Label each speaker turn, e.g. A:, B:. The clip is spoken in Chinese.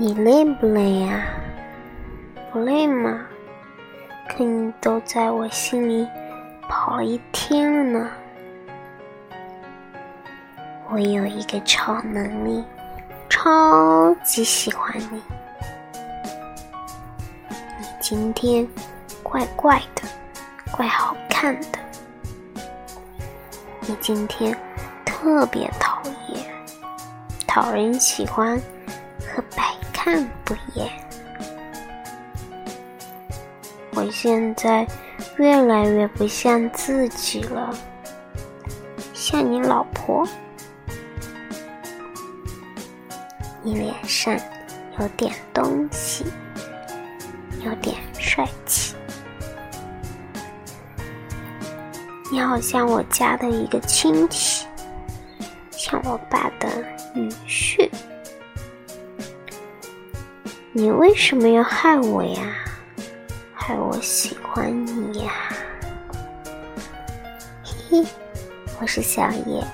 A: 你累不累呀？不累吗？可你都在我心里跑了一天了呢。我有一个超能力，超级喜欢你。你今天怪怪的，怪好看的。你今天特别讨厌，讨人喜欢和白看不厌。我现在越来越不像自己了，像你老婆。你脸上有点东西，有点帅气。你好像我家的一个亲戚，像我爸的女婿。你为什么要害我呀？害我喜欢你呀？嘿嘿，我是小叶。